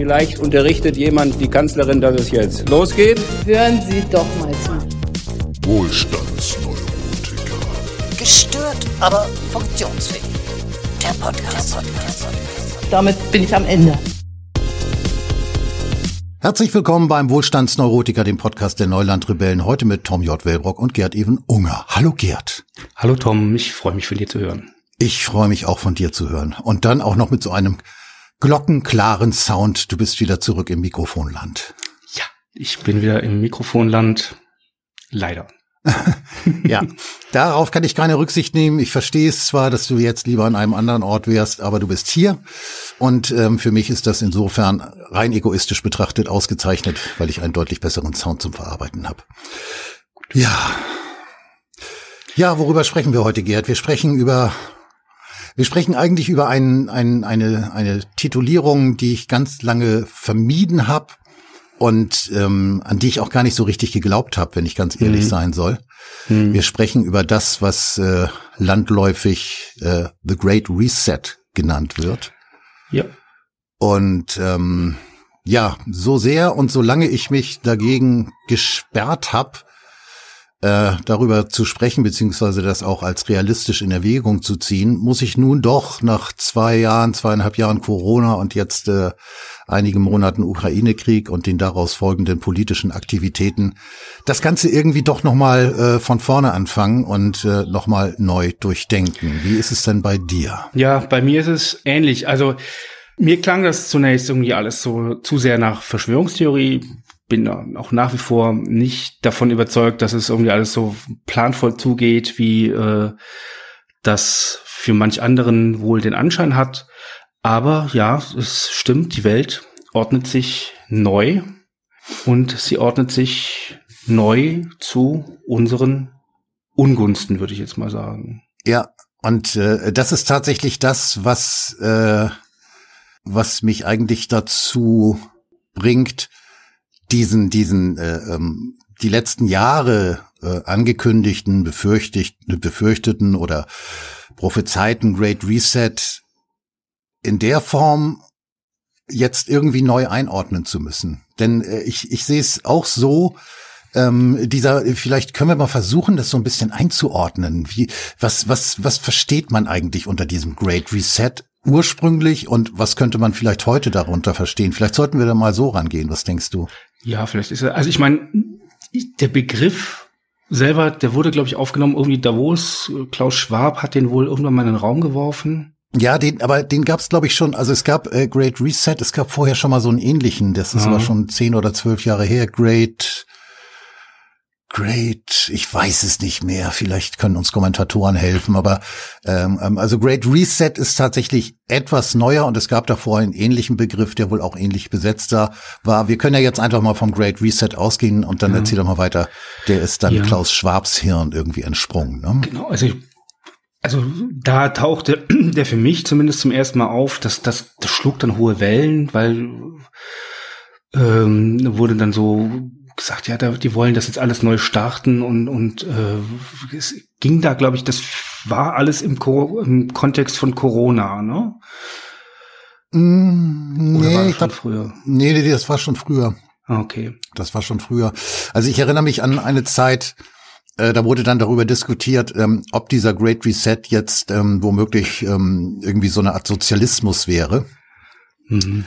Vielleicht unterrichtet jemand die Kanzlerin, dass es jetzt losgeht. Hören Sie doch mal zu. Wohlstandsneurotiker. Gestört, aber funktionsfähig. Der Podcast. Der Podcast. Damit bin ich am Ende. Herzlich willkommen beim Wohlstandsneurotiker, dem Podcast der Neulandrebellen. Heute mit Tom J. Wellbrock und Gerd Even Unger. Hallo Gerd. Hallo Tom, ich freue mich von dir zu hören. Ich freue mich auch von dir zu hören. Und dann auch noch mit so einem glockenklaren Sound. Du bist wieder zurück im Mikrofonland. Ja, ich bin wieder im Mikrofonland. Leider. ja, darauf kann ich keine Rücksicht nehmen. Ich verstehe es zwar, dass du jetzt lieber an einem anderen Ort wärst, aber du bist hier. Und ähm, für mich ist das insofern rein egoistisch betrachtet ausgezeichnet, weil ich einen deutlich besseren Sound zum Verarbeiten habe. Ja. Ja, worüber sprechen wir heute, Gerd? Wir sprechen über wir sprechen eigentlich über ein, ein, eine, eine Titulierung, die ich ganz lange vermieden habe und ähm, an die ich auch gar nicht so richtig geglaubt habe, wenn ich ganz ehrlich mhm. sein soll. Mhm. Wir sprechen über das, was äh, landläufig äh, The Great Reset genannt wird. Ja. Und ähm, ja, so sehr und solange ich mich dagegen gesperrt habe, äh, darüber zu sprechen, beziehungsweise das auch als realistisch in Erwägung zu ziehen, muss ich nun doch nach zwei Jahren, zweieinhalb Jahren Corona und jetzt äh, einigen Monaten Ukraine-Krieg und den daraus folgenden politischen Aktivitäten das Ganze irgendwie doch nochmal äh, von vorne anfangen und äh, nochmal neu durchdenken. Wie ist es denn bei dir? Ja, bei mir ist es ähnlich. Also mir klang das zunächst irgendwie alles so zu sehr nach Verschwörungstheorie, bin auch nach wie vor nicht davon überzeugt, dass es irgendwie alles so planvoll zugeht, wie äh, das für manch anderen wohl den Anschein hat. Aber ja, es stimmt, die Welt ordnet sich neu und sie ordnet sich neu zu unseren Ungunsten, würde ich jetzt mal sagen. Ja, und äh, das ist tatsächlich das, was, äh, was mich eigentlich dazu bringt, diesen, diesen, äh, ähm, die letzten Jahre äh, angekündigten, befürchteten oder prophezeiten Great Reset in der Form jetzt irgendwie neu einordnen zu müssen. Denn äh, ich, ich sehe es auch so, ähm, dieser, vielleicht können wir mal versuchen, das so ein bisschen einzuordnen. Wie, was, was, was versteht man eigentlich unter diesem Great Reset ursprünglich und was könnte man vielleicht heute darunter verstehen? Vielleicht sollten wir da mal so rangehen. Was denkst du? Ja, vielleicht ist er, also ich meine, der Begriff selber, der wurde, glaube ich, aufgenommen irgendwie Davos. Klaus Schwab hat den wohl irgendwann mal in den Raum geworfen. Ja, den, aber den gab es, glaube ich, schon. Also es gab äh, Great Reset, es gab vorher schon mal so einen ähnlichen, das ist ja. aber schon zehn oder zwölf Jahre her. Great Great, ich weiß es nicht mehr. Vielleicht können uns Kommentatoren helfen, aber ähm, ähm, also Great Reset ist tatsächlich etwas neuer und es gab davor einen ähnlichen Begriff, der wohl auch ähnlich besetzt war. Wir können ja jetzt einfach mal vom Great Reset ausgehen und dann ja. erzähl doch mal weiter. Der ist dann ja. Klaus Schwabs Hirn irgendwie entsprungen. Ne? Genau, also ich also da tauchte der für mich zumindest zum ersten Mal auf, dass das, das schlug dann hohe Wellen, weil ähm, wurde dann so gesagt, ja, da, die wollen das jetzt alles neu starten und, und äh, es ging da, glaube ich, das war alles im, Co im Kontext von Corona, ne? Mm, nee, ich glaub, früher. Nee, nee, das war schon früher. Ah, okay. Das war schon früher. Also ich erinnere mich an eine Zeit, äh, da wurde dann darüber diskutiert, ähm, ob dieser Great Reset jetzt ähm, womöglich ähm, irgendwie so eine Art Sozialismus wäre. Mhm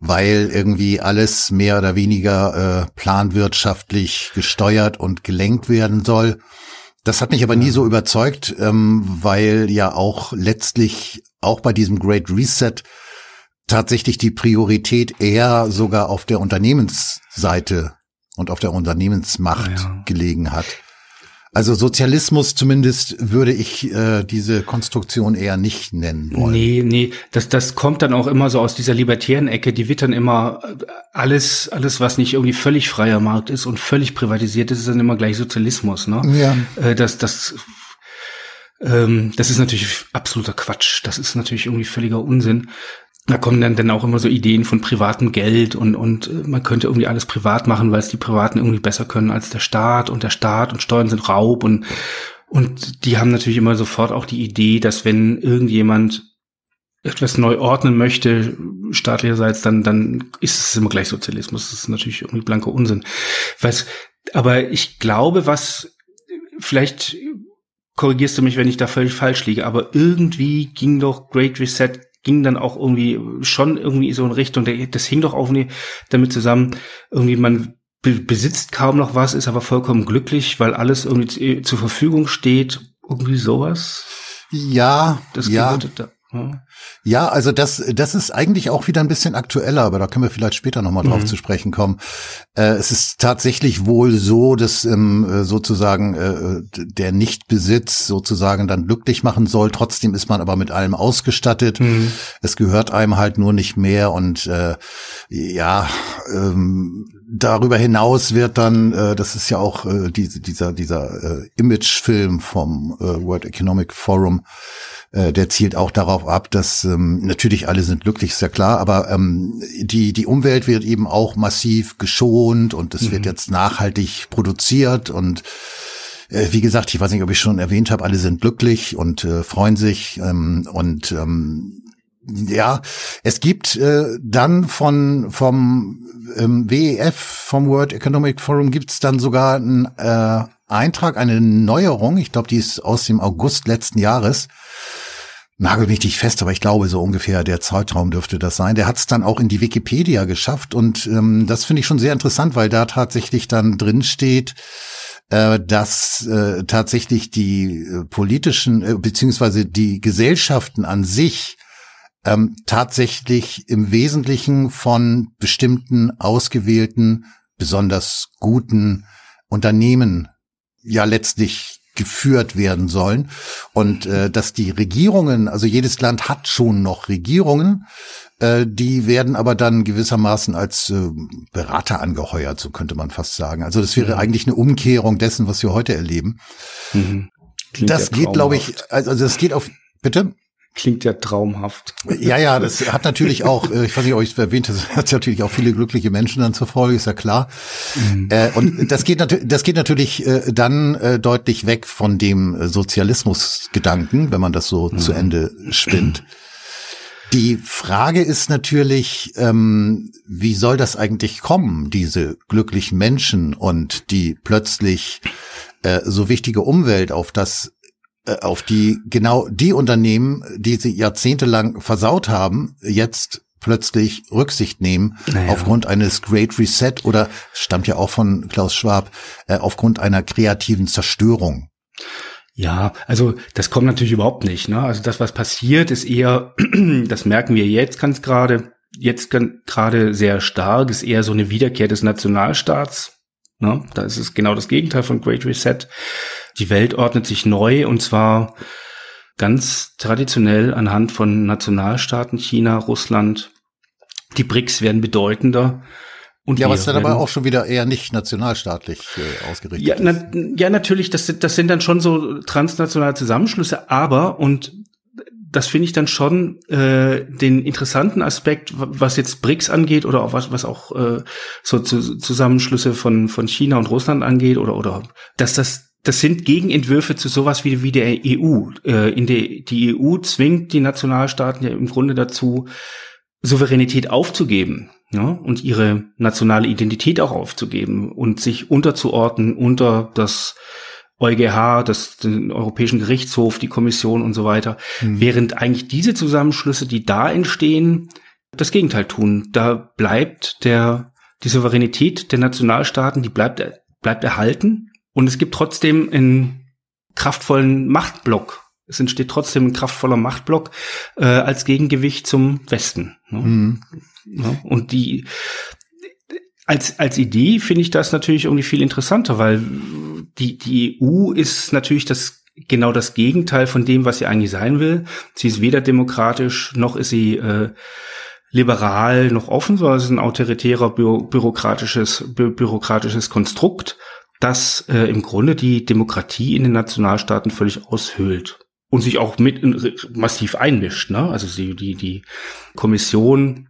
weil irgendwie alles mehr oder weniger äh, planwirtschaftlich gesteuert und gelenkt werden soll. Das hat mich aber nie so überzeugt, ähm, weil ja auch letztlich auch bei diesem Great Reset tatsächlich die Priorität eher sogar auf der Unternehmensseite und auf der Unternehmensmacht ja. gelegen hat. Also Sozialismus zumindest würde ich äh, diese Konstruktion eher nicht nennen wollen. Nee, nee, das, das kommt dann auch immer so aus dieser libertären Ecke, die wird dann immer äh, alles, alles, was nicht irgendwie völlig freier Markt ist und völlig privatisiert ist, ist dann immer gleich Sozialismus, ne? Ja. Äh, das, das, ähm, das ist natürlich absoluter Quatsch. Das ist natürlich irgendwie völliger Unsinn da kommen dann, dann auch immer so Ideen von privatem Geld und, und äh, man könnte irgendwie alles privat machen, weil es die Privaten irgendwie besser können als der Staat und der Staat und Steuern sind Raub und, und die haben natürlich immer sofort auch die Idee, dass wenn irgendjemand etwas neu ordnen möchte, staatlicherseits, dann, dann ist es immer gleich Sozialismus. Das ist natürlich irgendwie blanker Unsinn. Was, aber ich glaube, was, vielleicht korrigierst du mich, wenn ich da völlig falsch liege, aber irgendwie ging doch Great Reset, ging dann auch irgendwie schon irgendwie so in Richtung, das hing doch auch damit zusammen, irgendwie man besitzt kaum noch was, ist aber vollkommen glücklich, weil alles irgendwie zur Verfügung steht, irgendwie sowas. Ja, das ja. Da, ja, also das, das ist eigentlich auch wieder ein bisschen aktueller, aber da können wir vielleicht später nochmal drauf mhm. zu sprechen kommen. Äh, es ist tatsächlich wohl so, dass ähm, sozusagen äh, der Nichtbesitz sozusagen dann glücklich machen soll. Trotzdem ist man aber mit allem ausgestattet. Mhm. Es gehört einem halt nur nicht mehr und äh, ja, ähm, darüber hinaus wird dann, äh, das ist ja auch äh, diese, dieser, dieser äh, Imagefilm vom äh, World Economic Forum, äh, der zielt auch darauf ab, dass ähm, natürlich alle sind glücklich, ist ja klar, aber ähm, die, die Umwelt wird eben auch massiv geschont und es mhm. wird jetzt nachhaltig produziert und äh, wie gesagt, ich weiß nicht, ob ich schon erwähnt habe, alle sind glücklich und äh, freuen sich ähm, und ähm, ja, es gibt äh, dann von vom ähm, WEF, vom World Economic Forum, gibt's dann sogar einen äh, Eintrag, eine Neuerung. Ich glaube, die ist aus dem August letzten Jahres nagel mich nicht fest, aber ich glaube, so ungefähr der Zeitraum dürfte das sein. Der hat es dann auch in die Wikipedia geschafft und ähm, das finde ich schon sehr interessant, weil da tatsächlich dann drin steht, äh, dass äh, tatsächlich die äh, politischen äh, beziehungsweise die Gesellschaften an sich ähm, tatsächlich im Wesentlichen von bestimmten ausgewählten, besonders guten Unternehmen ja letztlich geführt werden sollen und äh, dass die Regierungen, also jedes Land hat schon noch Regierungen, äh, die werden aber dann gewissermaßen als äh, Berater angeheuert, so könnte man fast sagen. Also das wäre mhm. eigentlich eine Umkehrung dessen, was wir heute erleben. Mhm. Das geht, glaube ich, also das geht auf, bitte? Klingt ja traumhaft. Ja, ja, das hat natürlich auch, äh, ich weiß nicht, ob ich es erwähnt habe, hat natürlich auch viele glückliche Menschen dann zur Folge, ist ja klar. Mhm. Äh, und das geht natürlich, das geht natürlich äh, dann äh, deutlich weg von dem Sozialismusgedanken, wenn man das so mhm. zu Ende spinnt. Die Frage ist natürlich, ähm, wie soll das eigentlich kommen, diese glücklichen Menschen und die plötzlich so wichtige Umwelt auf das auf die genau die Unternehmen, die sie jahrzehntelang versaut haben, jetzt plötzlich Rücksicht nehmen naja. aufgrund eines Great Reset oder stammt ja auch von Klaus Schwab äh, aufgrund einer kreativen Zerstörung. Ja, also das kommt natürlich überhaupt nicht. Ne? Also das, was passiert, ist eher, das merken wir jetzt ganz gerade, jetzt gerade sehr stark, ist eher so eine Wiederkehr des Nationalstaats. Ne? Da ist es genau das Gegenteil von Great Reset. Die Welt ordnet sich neu und zwar ganz traditionell anhand von Nationalstaaten, China, Russland. Die BRICS werden bedeutender. Und ja, was dann aber auch schon wieder eher nicht nationalstaatlich äh, ausgerichtet ja, na, ja, natürlich, das, das sind dann schon so transnationale Zusammenschlüsse, aber, und das finde ich dann schon äh, den interessanten Aspekt, was jetzt BRICS angeht oder auch was, was auch äh, so zu, Zusammenschlüsse von, von China und Russland angeht oder, oder dass das das sind Gegenentwürfe zu sowas wie, wie der EU. Äh, in der, die EU zwingt die Nationalstaaten ja im Grunde dazu, Souveränität aufzugeben ja, und ihre nationale Identität auch aufzugeben und sich unterzuordnen unter das EuGH, das, den Europäischen Gerichtshof, die Kommission und so weiter. Mhm. Während eigentlich diese Zusammenschlüsse, die da entstehen, das Gegenteil tun. Da bleibt der, die Souveränität der Nationalstaaten, die bleibt, bleibt erhalten und es gibt trotzdem einen kraftvollen Machtblock. Es entsteht trotzdem ein kraftvoller Machtblock äh, als Gegengewicht zum Westen. Ne? Mhm. Ja, und die als als Idee finde ich das natürlich irgendwie viel interessanter, weil die die EU ist natürlich das genau das Gegenteil von dem, was sie eigentlich sein will. Sie ist weder demokratisch noch ist sie äh, liberal noch offen, sondern es ist ein autoritärer bü bürokratisches bü bürokratisches Konstrukt das äh, im Grunde die Demokratie in den Nationalstaaten völlig aushöhlt und sich auch mit in, massiv einmischt. Ne? Also sie, die, die Kommission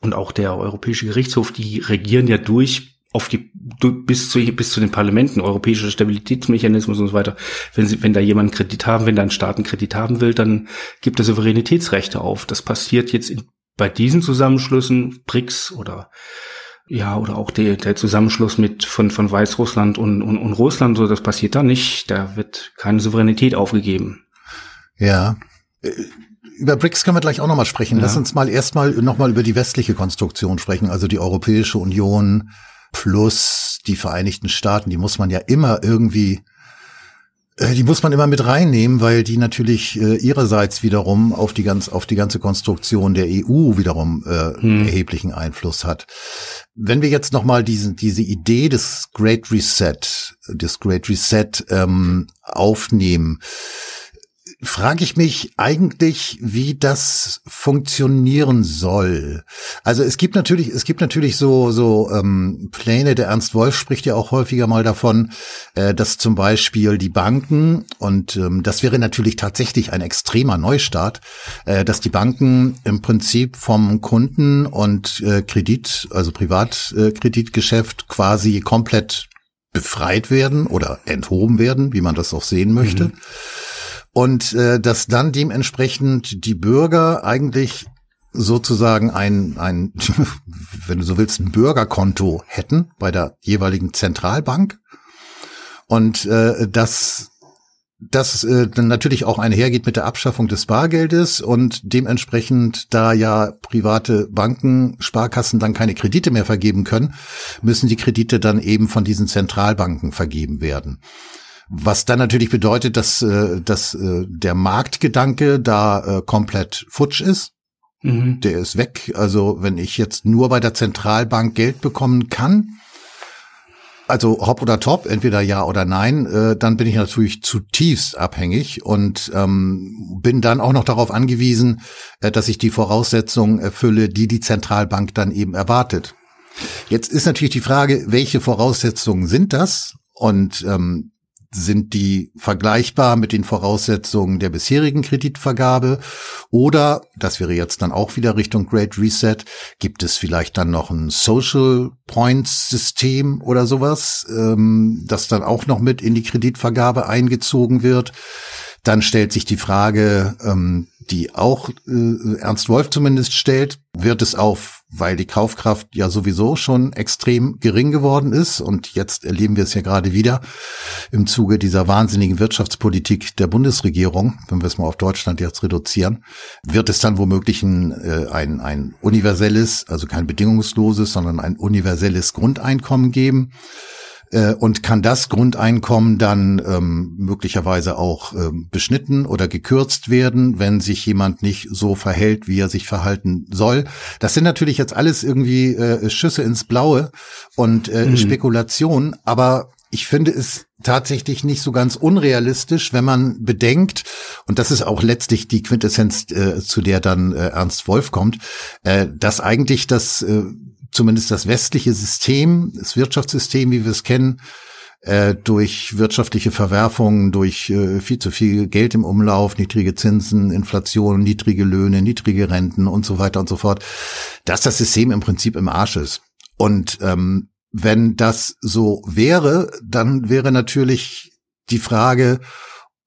und auch der Europäische Gerichtshof, die regieren ja durch auf die bis zu bis zu den Parlamenten, europäischer Stabilitätsmechanismus und so weiter. Wenn sie, wenn da jemand Kredit haben, wenn da ein Staat einen Kredit haben will, dann gibt er Souveränitätsrechte auf. Das passiert jetzt in, bei diesen Zusammenschlüssen, BRICS oder ja, oder auch der, der Zusammenschluss mit von, von Weißrussland und, und, und Russland, so das passiert da nicht. Da wird keine Souveränität aufgegeben. Ja. Äh, über BRICS können wir gleich auch nochmal sprechen. Ja. Lass uns mal erstmal nochmal über die westliche Konstruktion sprechen, also die Europäische Union plus die Vereinigten Staaten. Die muss man ja immer irgendwie die muss man immer mit reinnehmen, weil die natürlich äh, ihrerseits wiederum auf die ganz auf die ganze Konstruktion der EU wiederum äh, hm. erheblichen Einfluss hat. Wenn wir jetzt noch mal diesen diese Idee des Great Reset, des Great Reset ähm, aufnehmen, frage ich mich eigentlich, wie das funktionieren soll. Also es gibt natürlich, es gibt natürlich so so ähm, Pläne. Der Ernst Wolf spricht ja auch häufiger mal davon, äh, dass zum Beispiel die Banken und ähm, das wäre natürlich tatsächlich ein extremer Neustart, äh, dass die Banken im Prinzip vom Kunden und äh, Kredit, also Privatkreditgeschäft äh, quasi komplett befreit werden oder enthoben werden, wie man das auch sehen möchte. Mhm und äh, dass dann dementsprechend die Bürger eigentlich sozusagen ein, ein, wenn du so willst, ein Bürgerkonto hätten bei der jeweiligen Zentralbank und äh, dass das äh, dann natürlich auch einhergeht mit der Abschaffung des Bargeldes und dementsprechend, da ja private Banken, Sparkassen dann keine Kredite mehr vergeben können, müssen die Kredite dann eben von diesen Zentralbanken vergeben werden. Was dann natürlich bedeutet, dass, äh, dass äh, der Marktgedanke da äh, komplett futsch ist. Mhm. Der ist weg. Also wenn ich jetzt nur bei der Zentralbank Geld bekommen kann, also hopp oder top, entweder ja oder nein, äh, dann bin ich natürlich zutiefst abhängig und ähm, bin dann auch noch darauf angewiesen, äh, dass ich die Voraussetzungen erfülle, die die Zentralbank dann eben erwartet. Jetzt ist natürlich die Frage, welche Voraussetzungen sind das? Und ähm, sind die vergleichbar mit den Voraussetzungen der bisherigen Kreditvergabe? Oder, das wäre jetzt dann auch wieder Richtung Great Reset, gibt es vielleicht dann noch ein Social Points System oder sowas, ähm, das dann auch noch mit in die Kreditvergabe eingezogen wird? Dann stellt sich die Frage, ähm, die auch äh, Ernst Wolf zumindest stellt, wird es auf, weil die Kaufkraft ja sowieso schon extrem gering geworden ist. Und jetzt erleben wir es ja gerade wieder im Zuge dieser wahnsinnigen Wirtschaftspolitik der Bundesregierung, wenn wir es mal auf Deutschland jetzt reduzieren, wird es dann womöglich ein, äh, ein, ein universelles, also kein bedingungsloses, sondern ein universelles Grundeinkommen geben äh, und kann das Grundeinkommen dann ähm, möglicherweise auch ähm, beschnitten oder gekürzt werden, wenn sich jemand nicht so verhält, wie er sich verhalten soll. Das sind natürlich jetzt alles irgendwie äh, Schüsse ins Blaue und äh, mhm. Spekulationen, aber ich finde es tatsächlich nicht so ganz unrealistisch, wenn man bedenkt, und das ist auch letztlich die Quintessenz, äh, zu der dann äh, Ernst Wolf kommt, äh, dass eigentlich das äh, zumindest das westliche System, das Wirtschaftssystem, wie wir es kennen, äh, durch wirtschaftliche Verwerfungen, durch äh, viel zu viel Geld im Umlauf, niedrige Zinsen, Inflation, niedrige Löhne, niedrige Renten und so weiter und so fort, dass das System im Prinzip im Arsch ist. Und ähm, wenn das so wäre, dann wäre natürlich die Frage,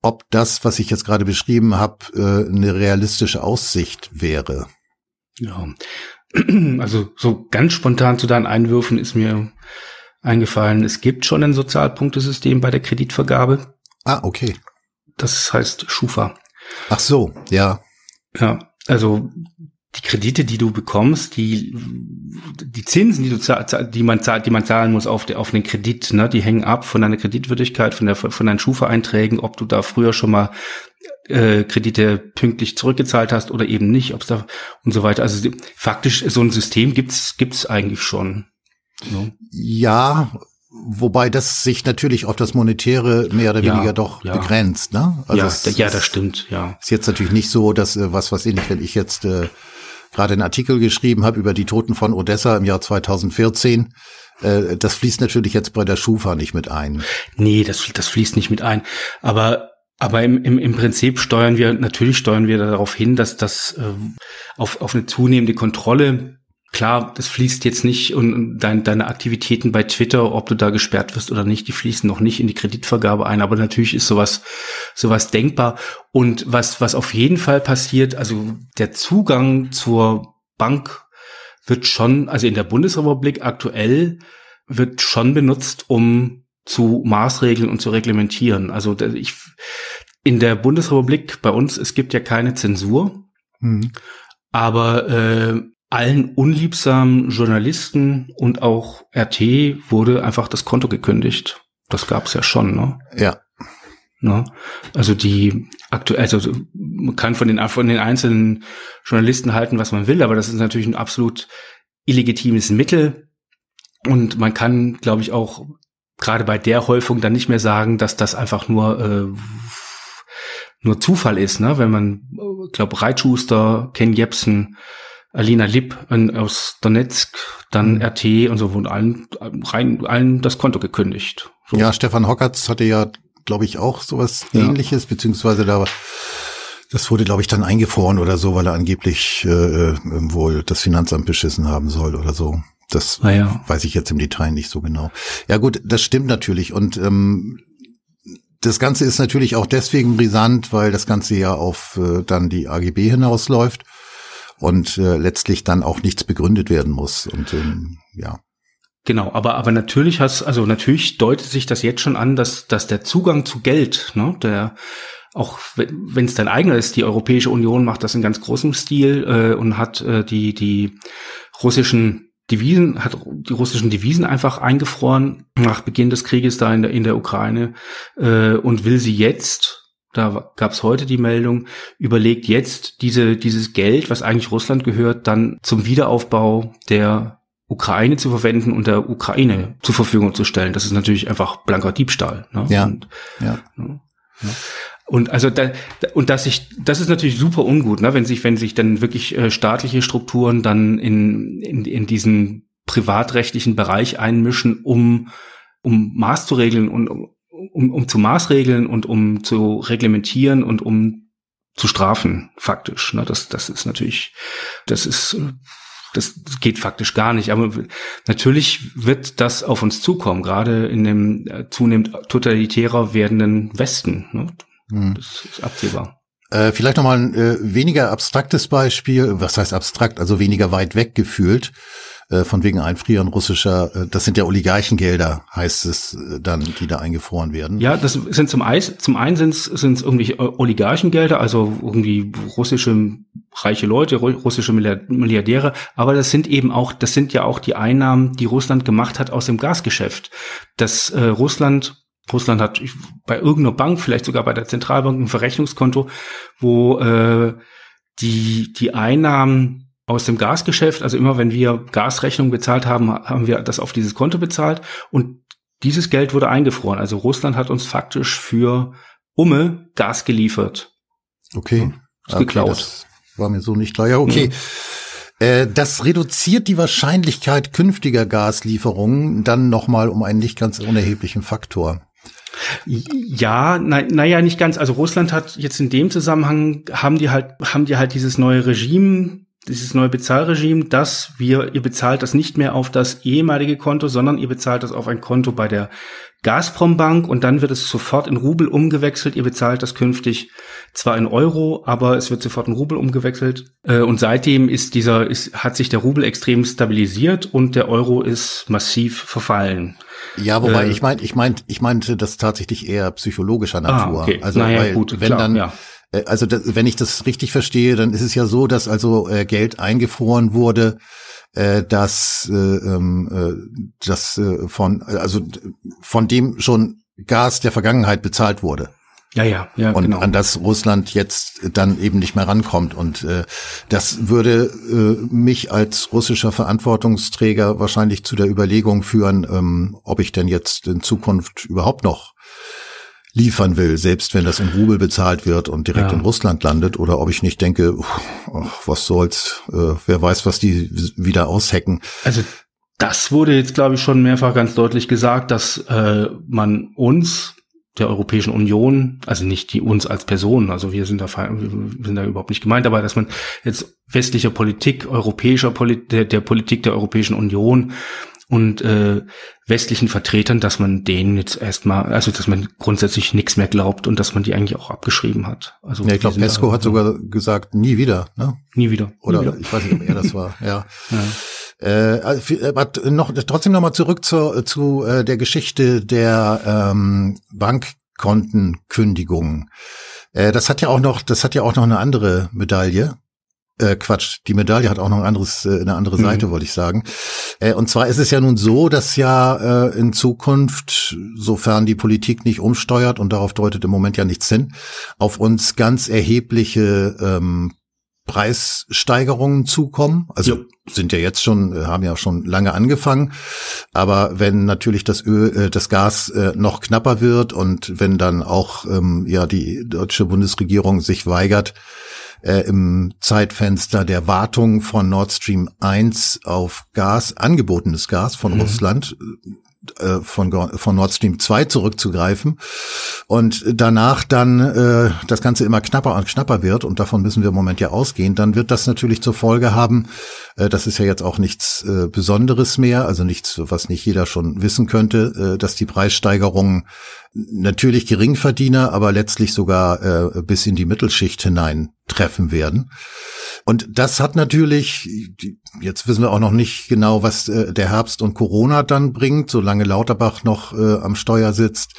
ob das, was ich jetzt gerade beschrieben habe, äh, eine realistische Aussicht wäre. Ja, also so ganz spontan zu deinen Einwürfen ist mir eingefallen, es gibt schon ein Sozialpunktesystem bei der Kreditvergabe. Ah, okay. Das heißt Schufa. Ach so, ja. Ja, also die Kredite, die du bekommst, die die Zinsen, die du die man zahlt, die man zahlen muss auf, der, auf den Kredit, ne, die hängen ab von deiner Kreditwürdigkeit, von der von deinen Schufa-Einträgen, ob du da früher schon mal äh, Kredite pünktlich zurückgezahlt hast oder eben nicht, ob es da und so weiter. Also faktisch so ein System gibt's gibt's eigentlich schon. Ne? Ja, Wobei das sich natürlich auf das Monetäre mehr oder ja, weniger doch ja. begrenzt, ne? Also ja, es, ja, das stimmt, ja. Ist jetzt natürlich nicht so, dass äh, was was ähnlich, wenn ich jetzt äh, gerade einen Artikel geschrieben habe über die Toten von Odessa im Jahr 2014, äh, das fließt natürlich jetzt bei der Schufa nicht mit ein. Nee, das das fließt nicht mit ein, aber aber im, im, im Prinzip steuern wir, natürlich steuern wir darauf hin, dass das äh, auf, auf eine zunehmende Kontrolle klar, das fließt jetzt nicht und dein, deine Aktivitäten bei Twitter, ob du da gesperrt wirst oder nicht, die fließen noch nicht in die Kreditvergabe ein, aber natürlich ist sowas, sowas denkbar. Und was, was auf jeden Fall passiert, also der Zugang zur Bank wird schon, also in der Bundesrepublik aktuell wird schon benutzt, um zu Maßregeln und zu reglementieren. Also ich, in der Bundesrepublik bei uns, es gibt ja keine Zensur, mhm. aber äh, allen unliebsamen Journalisten und auch RT wurde einfach das Konto gekündigt. Das gab's ja schon, ne? Ja. Ne? Also die aktuell, also man kann von den, von den einzelnen Journalisten halten, was man will, aber das ist natürlich ein absolut illegitimes Mittel. Und man kann, glaube ich, auch gerade bei der Häufung dann nicht mehr sagen, dass das einfach nur äh, nur Zufall ist, ne? Wenn man, glaube Reitschuster, Ken Jebsen, Alina Lipp aus Donetsk, dann mhm. RT und so und allen rein allen das Konto gekündigt. So. Ja, Stefan Hockertz hatte ja, glaube ich, auch sowas ja. ähnliches, beziehungsweise da das wurde, glaube ich, dann eingefroren oder so, weil er angeblich äh, wohl das Finanzamt beschissen haben soll oder so. Das ja. weiß ich jetzt im Detail nicht so genau. Ja gut, das stimmt natürlich. Und ähm, das Ganze ist natürlich auch deswegen brisant, weil das Ganze ja auf äh, dann die AGB hinausläuft und äh, letztlich dann auch nichts begründet werden muss. Und ähm, ja. Genau, aber aber natürlich hast also natürlich deutet sich das jetzt schon an, dass dass der Zugang zu Geld, ne, der auch wenn es dein eigener ist, die Europäische Union macht das in ganz großem Stil äh, und hat äh, die die russischen Devisen, hat die russischen Devisen einfach eingefroren nach Beginn des Krieges da in der in der Ukraine äh, und will sie jetzt da gab es heute die Meldung, überlegt jetzt diese, dieses Geld, was eigentlich Russland gehört, dann zum Wiederaufbau der Ukraine zu verwenden und der Ukraine zur Verfügung zu stellen. Das ist natürlich einfach blanker Diebstahl. Ne? Ja. Und, ja. ja. Und also da, und dass ich, das ist natürlich super ungut, ne, wenn sich, wenn sich dann wirklich äh, staatliche Strukturen dann in, in, in diesen privatrechtlichen Bereich einmischen, um, um Maß zu regeln und um, um, um zu maßregeln und um zu reglementieren und um zu strafen, faktisch. Ne? Das, das ist natürlich, das ist, das geht faktisch gar nicht. Aber natürlich wird das auf uns zukommen, gerade in dem äh, zunehmend totalitärer werdenden Westen. Ne? Hm. Das ist absehbar. Äh, vielleicht nochmal ein äh, weniger abstraktes Beispiel, was heißt abstrakt, also weniger weit weg gefühlt. Äh, von wegen Einfrieren russischer, äh, das sind ja Oligarchengelder, heißt es äh, dann, die da eingefroren werden. Ja, das sind zum, Eis, zum einen sind es irgendwie Oligarchengelder, also irgendwie russische reiche Leute, russische Milliardäre, aber das sind eben auch, das sind ja auch die Einnahmen, die Russland gemacht hat aus dem Gasgeschäft. Das äh, Russland Russland hat bei irgendeiner Bank, vielleicht sogar bei der Zentralbank, ein Verrechnungskonto, wo äh, die, die Einnahmen aus dem Gasgeschäft. Also immer wenn wir Gasrechnungen bezahlt haben, haben wir das auf dieses Konto bezahlt und dieses Geld wurde eingefroren. Also Russland hat uns faktisch für Umme Gas geliefert. Okay. Ist okay, geklaut. Das war mir so nicht klar. Ja, okay. Mhm. Das reduziert die Wahrscheinlichkeit künftiger Gaslieferungen dann nochmal um einen nicht ganz unerheblichen Faktor. Ja, naja, na nicht ganz. Also Russland hat jetzt in dem Zusammenhang haben die halt haben die halt dieses neue Regime dieses neue Bezahlregime, dass wir, ihr bezahlt das nicht mehr auf das ehemalige Konto, sondern ihr bezahlt das auf ein Konto bei der Gazprom Bank und dann wird es sofort in Rubel umgewechselt. Ihr bezahlt das künftig zwar in Euro, aber es wird sofort in Rubel umgewechselt. Äh, und seitdem ist dieser, ist, hat sich der Rubel extrem stabilisiert und der Euro ist massiv verfallen. Ja, wobei äh, ich meinte, ich meinte, ich meinte das tatsächlich eher psychologischer ah, Natur. Ah, okay. Also naja, weil, gut, wenn klar, dann ja also das, wenn ich das richtig verstehe, dann ist es ja so, dass also äh, Geld eingefroren wurde, äh, dass äh, ähm, äh, das äh, von also von dem schon Gas der Vergangenheit bezahlt wurde. Ja, ja, ja. Und genau. an das Russland jetzt dann eben nicht mehr rankommt. Und äh, das würde äh, mich als russischer Verantwortungsträger wahrscheinlich zu der Überlegung führen, ähm, ob ich denn jetzt in Zukunft überhaupt noch liefern will, selbst wenn das in Rubel bezahlt wird und direkt ja. in Russland landet, oder ob ich nicht denke, ach, was soll's, äh, wer weiß, was die wieder aushacken. Also das wurde jetzt, glaube ich, schon mehrfach ganz deutlich gesagt, dass äh, man uns der Europäischen Union, also nicht die uns als Personen, also wir sind da, wir sind da überhaupt nicht gemeint, aber dass man jetzt westlicher Politik, europäischer Politik, der, der Politik der Europäischen Union und äh, westlichen Vertretern, dass man denen jetzt erstmal, also dass man grundsätzlich nichts mehr glaubt und dass man die eigentlich auch abgeschrieben hat. Also ja, ich glaube, Pesco da, hat sogar gesagt, nie wieder, ne? Nie wieder. Oder nie wieder. ich weiß nicht, ob er das war, ja. ja. Äh, also, aber noch trotzdem noch mal zurück zur, zu äh, der Geschichte der ähm, Bankkontenkündigungen. Äh, das hat ja auch noch, das hat ja auch noch eine andere Medaille. Äh, Quatsch, die Medaille hat auch noch ein anderes, äh, eine andere mhm. Seite, mhm. wollte ich sagen. Äh, und zwar ist es ja nun so, dass ja äh, in Zukunft, sofern die Politik nicht umsteuert, und darauf deutet im Moment ja nichts hin, auf uns ganz erhebliche ähm, Preissteigerungen zukommen. Also ja. sind ja jetzt schon, äh, haben ja schon lange angefangen. Aber wenn natürlich das Öl, äh, das Gas äh, noch knapper wird und wenn dann auch ähm, ja die deutsche Bundesregierung sich weigert, äh, im Zeitfenster der Wartung von Nord Stream 1 auf Gas, angebotenes Gas von mhm. Russland, äh, von, von Nord Stream 2 zurückzugreifen und danach dann äh, das Ganze immer knapper und knapper wird und davon müssen wir im Moment ja ausgehen, dann wird das natürlich zur Folge haben, äh, das ist ja jetzt auch nichts äh, Besonderes mehr, also nichts, was nicht jeder schon wissen könnte, äh, dass die Preissteigerungen natürlich Geringverdiener, aber letztlich sogar äh, bis in die Mittelschicht hinein treffen werden. Und das hat natürlich, jetzt wissen wir auch noch nicht genau, was äh, der Herbst und Corona dann bringt. Solange Lauterbach noch äh, am Steuer sitzt,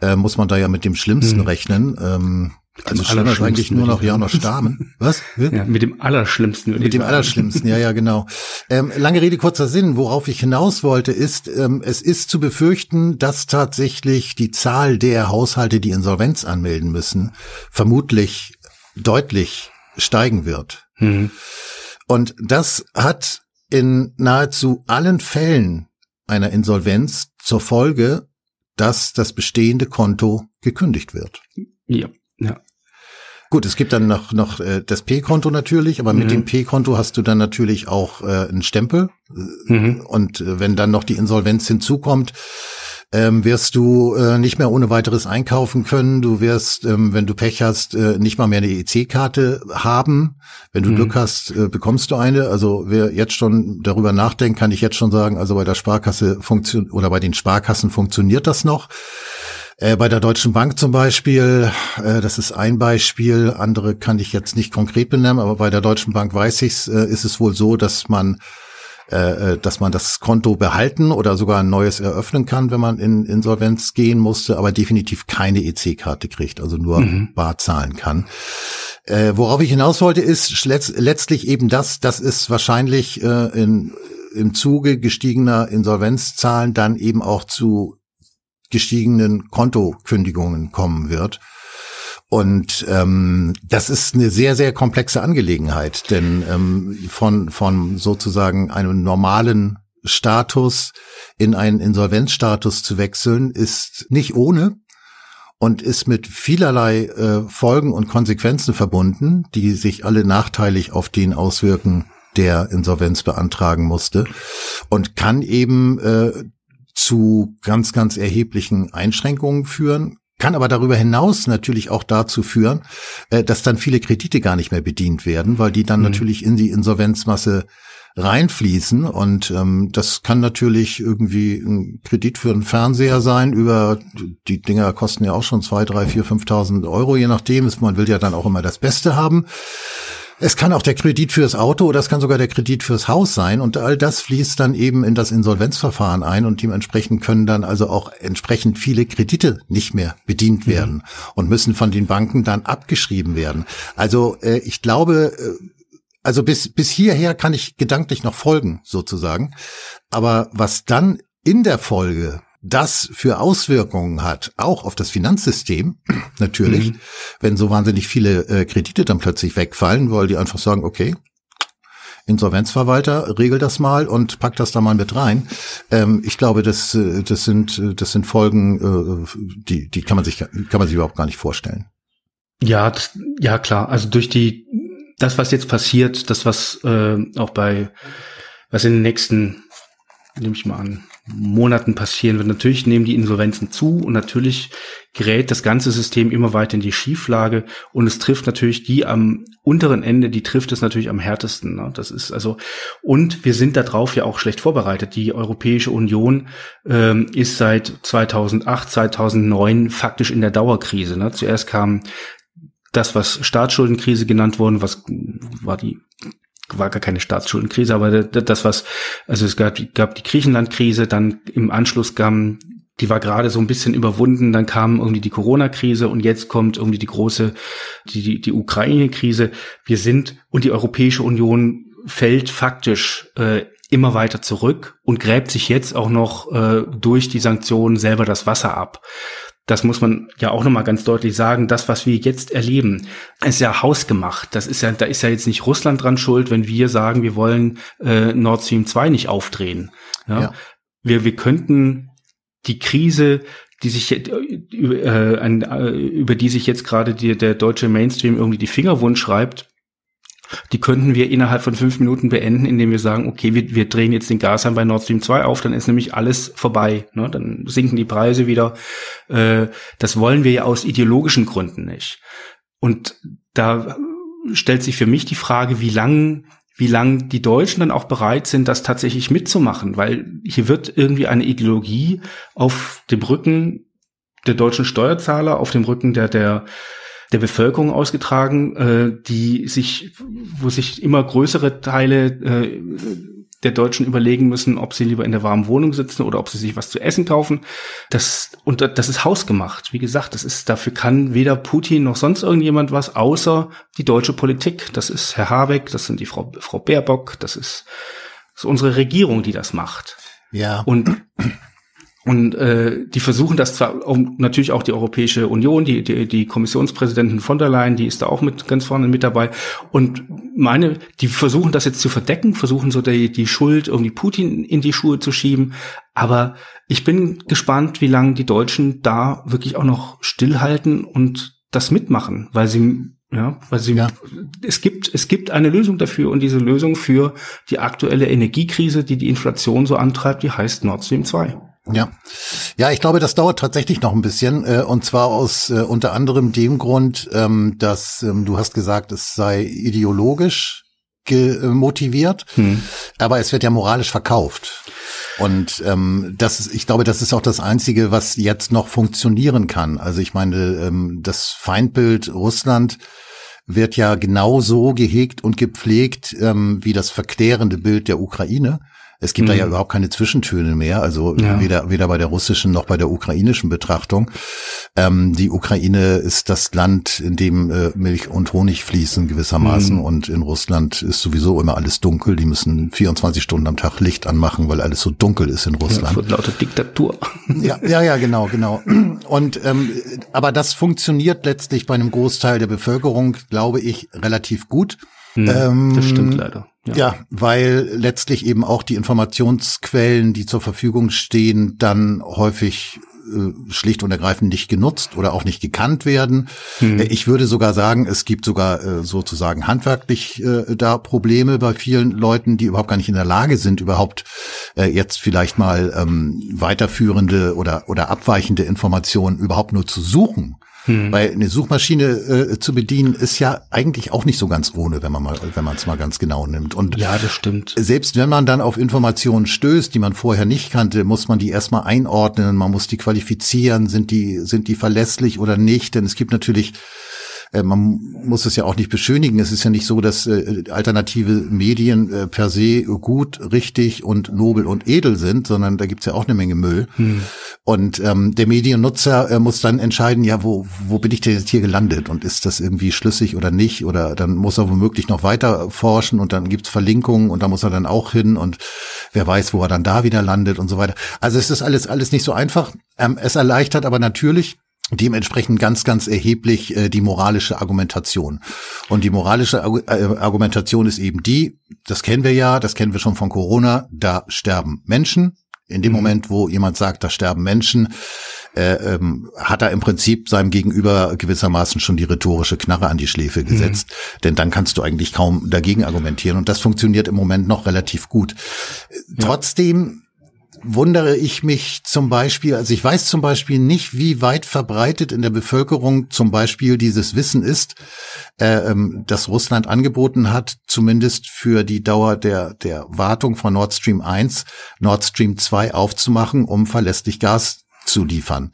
äh, muss man da ja mit dem Schlimmsten hm. rechnen. Ähm, also schlimm ist eigentlich nur noch Janos Stamen. Was? Ja, mit dem Allerschlimmsten. Mit dem sagen. Allerschlimmsten, ja, ja, genau. Ähm, lange Rede, kurzer Sinn. Worauf ich hinaus wollte, ist, ähm, es ist zu befürchten, dass tatsächlich die Zahl der Haushalte, die Insolvenz anmelden müssen, vermutlich deutlich steigen wird. Mhm. Und das hat in nahezu allen Fällen einer Insolvenz zur Folge, dass das bestehende Konto gekündigt wird. Ja. Gut, es gibt dann noch, noch äh, das P-Konto natürlich, aber mhm. mit dem P-Konto hast du dann natürlich auch äh, einen Stempel. Mhm. Und äh, wenn dann noch die Insolvenz hinzukommt, ähm, wirst du äh, nicht mehr ohne weiteres einkaufen können. Du wirst, ähm, wenn du Pech hast, äh, nicht mal mehr eine EC-Karte haben. Wenn du mhm. Glück hast, äh, bekommst du eine. Also wer jetzt schon darüber nachdenkt, kann ich jetzt schon sagen, also bei der Sparkasse funktioniert oder bei den Sparkassen funktioniert das noch. Äh, bei der Deutschen Bank zum Beispiel, äh, das ist ein Beispiel, andere kann ich jetzt nicht konkret benennen, aber bei der Deutschen Bank weiß ich's, äh, ist es wohl so, dass man äh, äh, dass man das Konto behalten oder sogar ein neues eröffnen kann, wenn man in Insolvenz gehen musste, aber definitiv keine EC-Karte kriegt, also nur mhm. bar zahlen kann. Äh, worauf ich hinaus wollte, ist letztlich eben das, das ist wahrscheinlich äh, in, im Zuge gestiegener Insolvenzzahlen dann eben auch zu gestiegenen Kontokündigungen kommen wird. Und ähm, das ist eine sehr, sehr komplexe Angelegenheit, denn ähm, von, von sozusagen einem normalen Status in einen Insolvenzstatus zu wechseln, ist nicht ohne und ist mit vielerlei äh, Folgen und Konsequenzen verbunden, die sich alle nachteilig auf den auswirken, der Insolvenz beantragen musste und kann eben äh, zu ganz, ganz erheblichen Einschränkungen führen, kann aber darüber hinaus natürlich auch dazu führen, äh, dass dann viele Kredite gar nicht mehr bedient werden, weil die dann mhm. natürlich in die Insolvenzmasse reinfließen und ähm, das kann natürlich irgendwie ein Kredit für einen Fernseher sein über die Dinger kosten ja auch schon zwei, drei, vier, fünftausend Euro je nachdem. Man will ja dann auch immer das Beste haben. Es kann auch der Kredit fürs Auto oder es kann sogar der Kredit fürs Haus sein und all das fließt dann eben in das Insolvenzverfahren ein und dementsprechend können dann also auch entsprechend viele Kredite nicht mehr bedient mhm. werden und müssen von den Banken dann abgeschrieben werden. Also äh, ich glaube, äh, also bis, bis hierher kann ich gedanklich noch folgen sozusagen. Aber was dann in der Folge das für Auswirkungen hat, auch auf das Finanzsystem, natürlich, mhm. wenn so wahnsinnig viele äh, Kredite dann plötzlich wegfallen, weil die einfach sagen, okay, Insolvenzverwalter, regel das mal und pack das da mal mit rein. Ähm, ich glaube, das, äh, das sind, das sind Folgen, äh, die, die kann man sich, kann man sich überhaupt gar nicht vorstellen. Ja, das, ja klar. Also durch die, das was jetzt passiert, das was äh, auch bei, was in den nächsten, nehme ich mal an, Monaten passieren wird. Natürlich nehmen die Insolvenzen zu und natürlich gerät das ganze System immer weiter in die Schieflage und es trifft natürlich die am unteren Ende, die trifft es natürlich am härtesten. Ne? Das ist also und wir sind darauf ja auch schlecht vorbereitet. Die Europäische Union ähm, ist seit 2008, 2009 faktisch in der Dauerkrise. Ne? Zuerst kam das, was Staatsschuldenkrise genannt worden, was war die war gar keine Staatsschuldenkrise, aber das was also es gab, gab die Griechenland-Krise, dann im Anschluss kam die war gerade so ein bisschen überwunden, dann kam irgendwie die Corona-Krise und jetzt kommt irgendwie die große, die, die, die Ukraine-Krise. Wir sind und die Europäische Union fällt faktisch äh, immer weiter zurück und gräbt sich jetzt auch noch äh, durch die Sanktionen selber das Wasser ab. Das muss man ja auch nochmal ganz deutlich sagen. Das, was wir jetzt erleben, ist ja hausgemacht. Das ist ja, da ist ja jetzt nicht Russland dran schuld, wenn wir sagen, wir wollen äh, Nord Stream 2 nicht aufdrehen. Ja? ja. Wir, wir könnten die Krise, die sich äh, äh, über die sich jetzt gerade der deutsche Mainstream irgendwie die Finger wund schreibt, die könnten wir innerhalb von fünf Minuten beenden, indem wir sagen, okay, wir, wir drehen jetzt den Gashahn bei Nord Stream 2 auf, dann ist nämlich alles vorbei. Ne? Dann sinken die Preise wieder. Äh, das wollen wir ja aus ideologischen Gründen nicht. Und da stellt sich für mich die Frage, wie lang wie lang die Deutschen dann auch bereit sind, das tatsächlich mitzumachen, weil hier wird irgendwie eine Ideologie auf dem Rücken der deutschen Steuerzahler, auf dem Rücken der, der, der Bevölkerung ausgetragen, äh, die sich, wo sich immer größere Teile äh, der Deutschen überlegen müssen, ob sie lieber in der warmen Wohnung sitzen oder ob sie sich was zu essen kaufen. Das, und das ist hausgemacht. Wie gesagt, das ist, dafür kann weder Putin noch sonst irgendjemand was, außer die deutsche Politik. Das ist Herr Habeck, das sind die Frau, Frau Baerbock, das ist, das ist unsere Regierung, die das macht. Ja. Und und äh, die versuchen das zwar, um, natürlich auch die Europäische Union, die, die, die Kommissionspräsidentin von der Leyen, die ist da auch mit ganz vorne mit dabei. Und meine, die versuchen das jetzt zu verdecken, versuchen so die, die Schuld irgendwie Putin in die Schuhe zu schieben. Aber ich bin gespannt, wie lange die Deutschen da wirklich auch noch stillhalten und das mitmachen, weil sie ja, weil sie, ja. es gibt, es gibt eine Lösung dafür und diese Lösung für die aktuelle Energiekrise, die die Inflation so antreibt, die heißt Nord Stream 2. Ja, ja, ich glaube, das dauert tatsächlich noch ein bisschen äh, und zwar aus äh, unter anderem dem Grund, ähm, dass ähm, du hast gesagt, es sei ideologisch motiviert, hm. aber es wird ja moralisch verkauft. Und ähm, das ist, ich glaube, das ist auch das Einzige, was jetzt noch funktionieren kann. Also ich meine, ähm, das Feindbild Russland wird ja genauso gehegt und gepflegt ähm, wie das verklärende Bild der Ukraine. Es gibt mhm. da ja mhm. überhaupt keine Zwischentöne mehr, also ja. weder, weder bei der russischen noch bei der ukrainischen Betrachtung. Ähm, die Ukraine ist das Land, in dem äh, Milch und Honig fließen gewissermaßen mhm. und in Russland ist sowieso immer alles dunkel. Die müssen 24 Stunden am Tag Licht anmachen, weil alles so dunkel ist in Russland. Ja, lauter Diktatur. Ja, ja, ja, genau, genau. Und ähm, aber das funktioniert letztlich bei einem Großteil der Bevölkerung, glaube ich, relativ gut. Mhm, ähm, das stimmt leider. Ja. ja, weil letztlich eben auch die Informationsquellen, die zur Verfügung stehen, dann häufig äh, schlicht und ergreifend nicht genutzt oder auch nicht gekannt werden. Hm. Äh, ich würde sogar sagen, es gibt sogar äh, sozusagen handwerklich äh, da Probleme bei vielen Leuten, die überhaupt gar nicht in der Lage sind, überhaupt äh, jetzt vielleicht mal ähm, weiterführende oder, oder abweichende Informationen überhaupt nur zu suchen. Hm. Weil eine Suchmaschine äh, zu bedienen ist ja eigentlich auch nicht so ganz ohne, wenn man mal, wenn man es mal ganz genau nimmt. Und ja, das stimmt. Selbst wenn man dann auf Informationen stößt, die man vorher nicht kannte, muss man die erstmal einordnen. Man muss die qualifizieren. Sind die sind die verlässlich oder nicht? Denn es gibt natürlich äh, man muss es ja auch nicht beschönigen. Es ist ja nicht so, dass äh, alternative Medien äh, per se gut, richtig und nobel und edel sind, sondern da gibt's ja auch eine Menge Müll. Hm. Und ähm, der Mediennutzer äh, muss dann entscheiden, ja, wo, wo bin ich denn jetzt hier gelandet und ist das irgendwie schlüssig oder nicht? Oder dann muss er womöglich noch weiter forschen und dann gibt's Verlinkungen und da muss er dann auch hin und wer weiß, wo er dann da wieder landet und so weiter. Also es ist alles, alles nicht so einfach. Ähm, es erleichtert aber natürlich dementsprechend ganz, ganz erheblich äh, die moralische Argumentation. Und die moralische äh, Argumentation ist eben die, das kennen wir ja, das kennen wir schon von Corona, da sterben Menschen. In dem mhm. Moment, wo jemand sagt, da sterben Menschen, äh, ähm, hat er im Prinzip seinem Gegenüber gewissermaßen schon die rhetorische Knarre an die Schläfe gesetzt. Mhm. Denn dann kannst du eigentlich kaum dagegen argumentieren. Und das funktioniert im Moment noch relativ gut. Ja. Trotzdem wundere ich mich zum Beispiel, also ich weiß zum Beispiel nicht, wie weit verbreitet in der Bevölkerung zum Beispiel dieses Wissen ist, äh, ähm, dass Russland angeboten hat, zumindest für die Dauer der, der Wartung von Nord Stream 1, Nord Stream 2 aufzumachen, um verlässlich Gas zu liefern.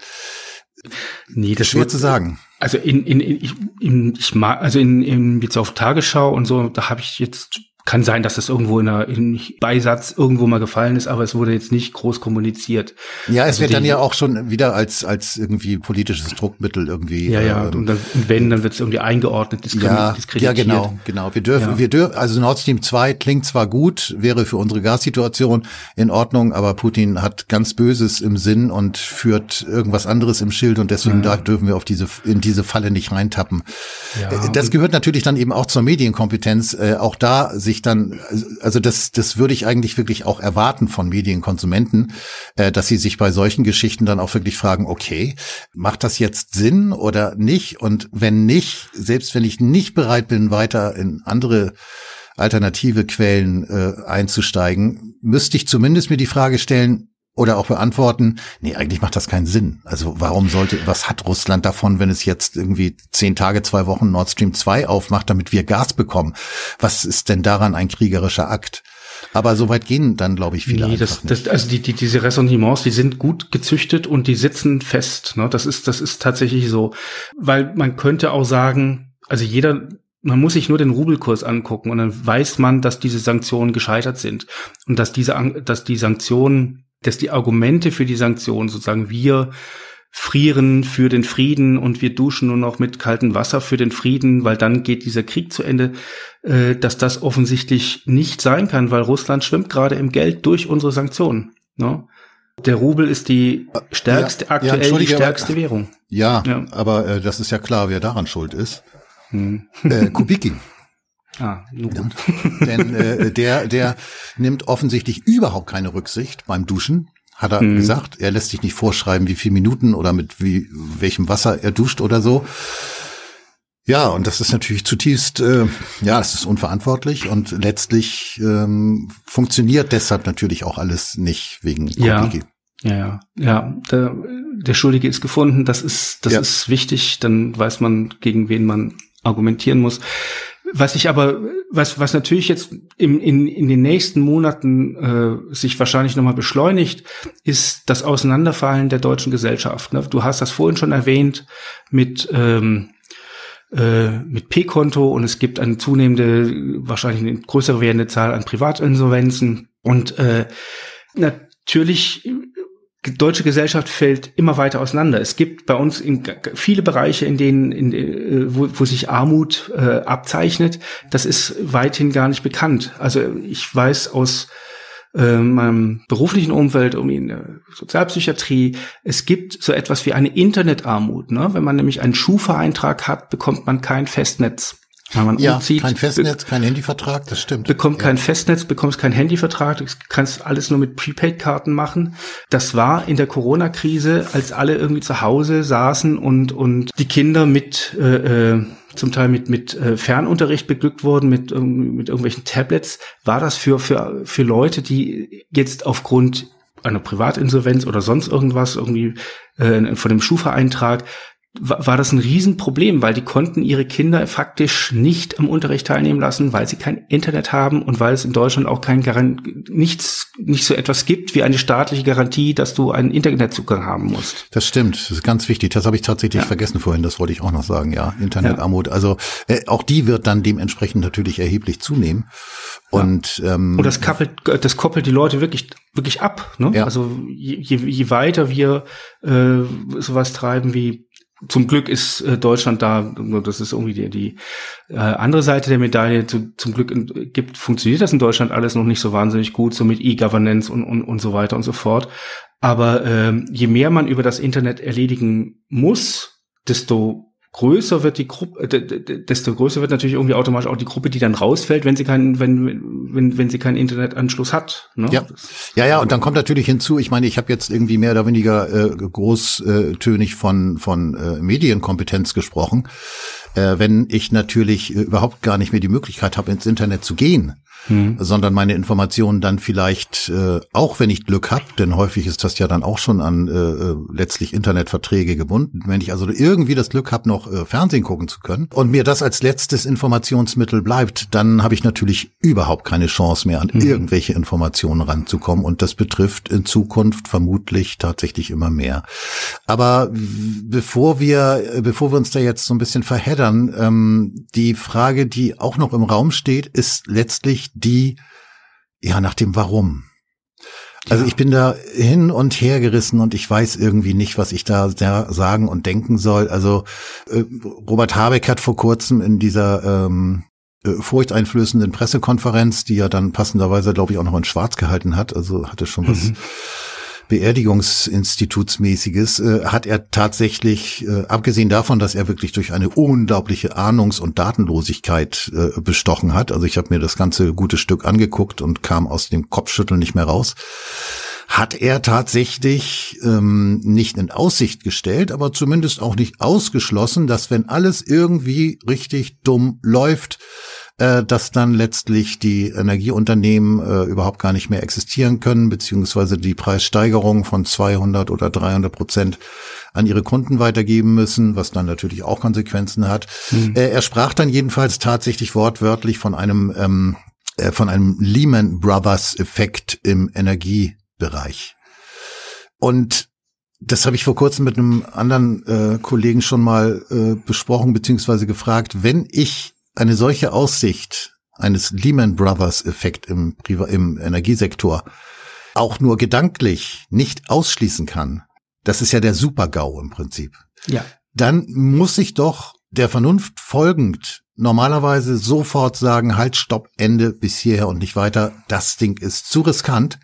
Nee, das schwer zu sagen. Also in, in, in, ich, in, ich mag, also in, in jetzt auf Tagesschau und so, da habe ich jetzt kann sein, dass das irgendwo in einer in Beisatz irgendwo mal gefallen ist, aber es wurde jetzt nicht groß kommuniziert. Ja, es also wird die, dann ja auch schon wieder als als irgendwie politisches Druckmittel irgendwie. Ja, ja. Ähm, und, dann, wenn, dann wird es irgendwie eingeordnet, diskreditiert. Ja, ja, genau, genau. Wir dürfen, ja. wir dürfen. Also Nord Stream 2 klingt zwar gut, wäre für unsere Gassituation in Ordnung, aber Putin hat ganz Böses im Sinn und führt irgendwas anderes im Schild und deswegen ja. dürfen wir auf diese in diese Falle nicht reintappen. Äh, das gehört natürlich dann eben auch zur Medienkompetenz, äh, auch da sich sich dann, also das, das würde ich eigentlich wirklich auch erwarten von Medienkonsumenten, äh, dass sie sich bei solchen Geschichten dann auch wirklich fragen, okay, macht das jetzt Sinn oder nicht? Und wenn nicht, selbst wenn ich nicht bereit bin, weiter in andere alternative Quellen äh, einzusteigen, müsste ich zumindest mir die Frage stellen, oder auch beantworten, nee, eigentlich macht das keinen Sinn. Also warum sollte, was hat Russland davon, wenn es jetzt irgendwie zehn Tage, zwei Wochen Nord Stream 2 aufmacht, damit wir Gas bekommen? Was ist denn daran ein kriegerischer Akt? Aber so weit gehen dann, glaube ich, viele nee, das, das, Also die, die, diese Ressentiments, die sind gut gezüchtet und die sitzen fest. Ne? Das ist, das ist tatsächlich so. Weil man könnte auch sagen, also jeder, man muss sich nur den Rubelkurs angucken und dann weiß man, dass diese Sanktionen gescheitert sind und dass diese, dass die Sanktionen dass die Argumente für die Sanktionen sozusagen wir frieren für den Frieden und wir duschen nur noch mit kaltem Wasser für den Frieden, weil dann geht dieser Krieg zu Ende, äh, dass das offensichtlich nicht sein kann, weil Russland schwimmt gerade im Geld durch unsere Sanktionen. Ne? Der Rubel ist die stärkste, ja, aktuell ja, die stärkste aber, Währung. Ja, ja. aber äh, das ist ja klar, wer daran schuld ist. Hm. Äh, Kubicki. Ah, nur gut. Ja. Denn äh, der, der nimmt offensichtlich überhaupt keine Rücksicht beim Duschen. Hat er hm. gesagt. Er lässt sich nicht vorschreiben, wie viel Minuten oder mit wie welchem Wasser er duscht oder so. Ja, und das ist natürlich zutiefst, äh, ja, es ist unverantwortlich und letztlich ähm, funktioniert deshalb natürlich auch alles nicht wegen ja. Ja, ja, ja. Der, der Schuldige ist gefunden. Das ist, das ja. ist wichtig. Dann weiß man, gegen wen man argumentieren muss. Was ich aber, was, was natürlich jetzt im, in, in den nächsten Monaten äh, sich wahrscheinlich nochmal beschleunigt, ist das Auseinanderfallen der deutschen Gesellschaft. Ne? Du hast das vorhin schon erwähnt mit, ähm, äh, mit P-Konto und es gibt eine zunehmende, wahrscheinlich eine größere werdende Zahl an Privatinsolvenzen. Und äh, natürlich deutsche Gesellschaft fällt immer weiter auseinander. Es gibt bei uns viele Bereiche, in denen, in, äh, wo, wo sich Armut äh, abzeichnet. Das ist weithin gar nicht bekannt. Also ich weiß aus äh, meinem beruflichen Umfeld, um in der Sozialpsychiatrie, es gibt so etwas wie eine Internetarmut. Ne? Wenn man nämlich einen Schufa-Eintrag hat, bekommt man kein Festnetz. Wenn man ja, umzieht, kein Festnetz, kein Handyvertrag, das stimmt. Bekommt ja. kein Festnetz, bekommst kein Handyvertrag, du kannst alles nur mit Prepaid-Karten machen. Das war in der Corona-Krise, als alle irgendwie zu Hause saßen und, und die Kinder mit, äh, äh zum Teil mit, mit äh, Fernunterricht beglückt wurden, mit, mit irgendwelchen Tablets, war das für, für, für Leute, die jetzt aufgrund einer Privatinsolvenz oder sonst irgendwas irgendwie äh, von dem Schufa-Eintrag war das ein Riesenproblem, weil die konnten ihre Kinder faktisch nicht am Unterricht teilnehmen lassen, weil sie kein Internet haben und weil es in Deutschland auch kein Garant nichts nicht so etwas gibt wie eine staatliche Garantie, dass du einen Internetzugang haben musst. Das stimmt, das ist ganz wichtig. Das habe ich tatsächlich ja. vergessen vorhin. Das wollte ich auch noch sagen. Ja, Internetarmut. Ja. Also äh, auch die wird dann dementsprechend natürlich erheblich zunehmen. Und ja. ähm, und das koppelt das koppelt die Leute wirklich wirklich ab. Ne? Ja. Also je, je, je weiter wir äh, sowas treiben wie zum Glück ist äh, Deutschland da, das ist irgendwie die, die äh, andere Seite der Medaille. Zu, zum Glück gibt, funktioniert das in Deutschland alles noch nicht so wahnsinnig gut, so mit E-Governance und, und, und so weiter und so fort. Aber ähm, je mehr man über das Internet erledigen muss, desto größer wird die Gruppe, äh, desto größer wird natürlich irgendwie automatisch auch die Gruppe, die dann rausfällt, wenn sie keinen, wenn, wenn, wenn sie keinen Internetanschluss hat. Ne? Ja. ja, ja, und dann kommt natürlich hinzu, ich meine, ich habe jetzt irgendwie mehr oder weniger äh, großtönig von, von äh, Medienkompetenz gesprochen. Äh, wenn ich natürlich überhaupt gar nicht mehr die Möglichkeit habe, ins Internet zu gehen, hm. sondern meine Informationen dann vielleicht, äh, auch wenn ich Glück habe, denn häufig ist das ja dann auch schon an äh, äh letztlich Internetverträge gebunden, wenn ich also irgendwie das Glück habe, noch äh, Fernsehen gucken zu können und mir das als letztes Informationsmittel bleibt, dann habe ich natürlich überhaupt keine Chance mehr, an hm. irgendwelche Informationen ranzukommen und das betrifft in Zukunft vermutlich tatsächlich immer mehr. Aber bevor wir, bevor wir uns da jetzt so ein bisschen verheddern, ähm, die Frage, die auch noch im Raum steht, ist letztlich die, ja, nach dem Warum. Also ich bin da hin und her gerissen und ich weiß irgendwie nicht, was ich da sagen und denken soll. Also äh, Robert Habeck hat vor kurzem in dieser ähm, äh, furchteinflößenden Pressekonferenz, die er dann passenderweise, glaube ich, auch noch in Schwarz gehalten hat, also hatte schon was mhm. Beerdigungsinstitutsmäßiges, äh, hat er tatsächlich, äh, abgesehen davon, dass er wirklich durch eine unglaubliche Ahnungs- und Datenlosigkeit äh, bestochen hat, also ich habe mir das ganze gute Stück angeguckt und kam aus dem Kopfschütteln nicht mehr raus, hat er tatsächlich ähm, nicht in Aussicht gestellt, aber zumindest auch nicht ausgeschlossen, dass wenn alles irgendwie richtig dumm läuft, äh, dass dann letztlich die Energieunternehmen äh, überhaupt gar nicht mehr existieren können, beziehungsweise die Preissteigerung von 200 oder 300 Prozent an ihre Kunden weitergeben müssen, was dann natürlich auch Konsequenzen hat. Mhm. Äh, er sprach dann jedenfalls tatsächlich wortwörtlich von einem ähm, äh, von einem Lehman Brothers Effekt im Energiebereich. Und das habe ich vor kurzem mit einem anderen äh, Kollegen schon mal äh, besprochen beziehungsweise gefragt. Wenn ich eine solche Aussicht eines Lehman Brothers Effekt im, im Energiesektor auch nur gedanklich nicht ausschließen kann, das ist ja der Super-GAU im Prinzip. Ja. Dann muss ich doch der Vernunft folgend normalerweise sofort sagen, halt, stopp, Ende bis hierher und nicht weiter. Das Ding ist zu riskant.